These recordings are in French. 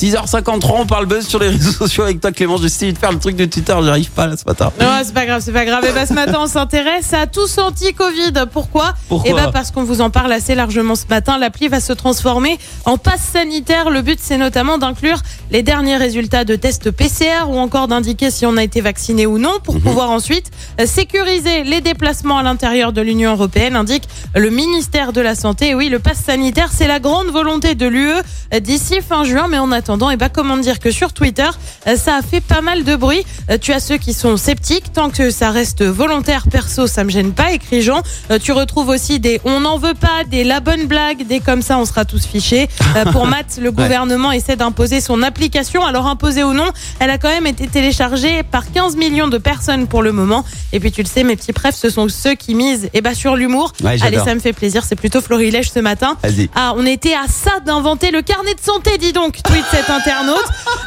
6h53, on parle buzz sur les réseaux sociaux avec toi Clément. J'essaie de faire le truc de Twitter, j'arrive pas là ce matin. Non, c'est pas grave, c'est pas grave. Et bah, ce matin, on s'intéresse à tous anti-Covid. Pourquoi? Pourquoi Et bah, parce qu'on vous en parle assez largement ce matin. L'appli va se transformer en passe sanitaire. Le but, c'est notamment d'inclure les derniers résultats de tests PCR ou encore d'indiquer si on a été vacciné ou non pour pouvoir ensuite sécuriser les déplacements à l'intérieur de l'Union européenne, indique le ministère de la Santé. Et oui, le passe sanitaire, c'est la grande volonté de l'UE d'ici fin juin. Mais en attendant, et bah, comment dire que sur Twitter, euh, ça a fait pas mal de bruit. Euh, Tu as ceux qui sont sceptiques. Tant que ça reste volontaire, perso, ça me gêne pas, écrit Jean. Euh, Tu retrouves aussi des on n'en veut pas, des la bonne blague, des comme ça, on sera tous fichés. Pour Matt, le gouvernement essaie d'imposer son application. Alors imposée ou non, elle a quand même été téléchargée par 15 millions de personnes pour le moment. Et puis tu le sais, mes petits prefs, ce sont ceux qui misent eh ben, sur l'humour. Ouais. Allez, ça me fait plaisir. C'est plutôt Florilège ce matin. Ah, on était à ça d'inventer le carnet de santé, dis donc, tweet cet internaute.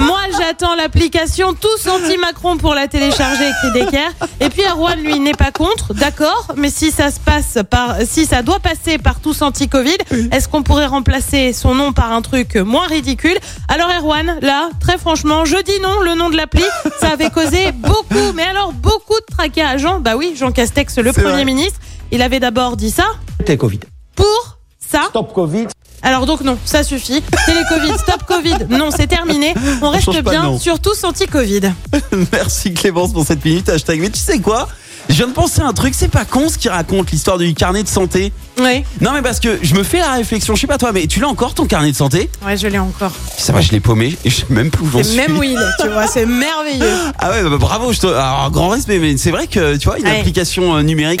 Moi, j'attends l'application tous anti-Macron pour la télécharger, écrit Decker. Et puis Erwan, lui, n'est pas contre, d'accord, mais si ça se passe par, si ça doit passer par tous anti-Covid, est-ce qu'on pourrait remplacer son nom par un truc moins ridicule? Alors Erwan, là, très franchement, je dis non, le nom de l'appli, ça avait causé beaucoup, mais alors beaucoup de tracas à Jean. Bah oui, Jean Castex, le Premier vrai. ministre, il avait d'abord dit ça T'es Covid. pour ça. Stop Covid. Alors donc non, ça suffit. Télé-Covid, stop Covid. Non, c'est terminé. On reste bien, nom. sur tous anti-Covid. Merci Clémence pour cette minute hashtag. Mais tu sais quoi? Je viens de penser à un truc, c'est pas con ce qui raconte l'histoire du carnet de santé. Oui, Non mais parce que je me fais la réflexion, je sais pas toi, mais tu l'as encore ton carnet de santé? Ouais, je l'ai encore. Ça va, je l'ai paumé et je sais même plus où j'en Et suis. même Will, tu vois, c'est merveilleux. Ah ouais, bah, bravo, je te... Alors, grand respect, mais c'est vrai que tu vois, une Ouais. application euh, numérique.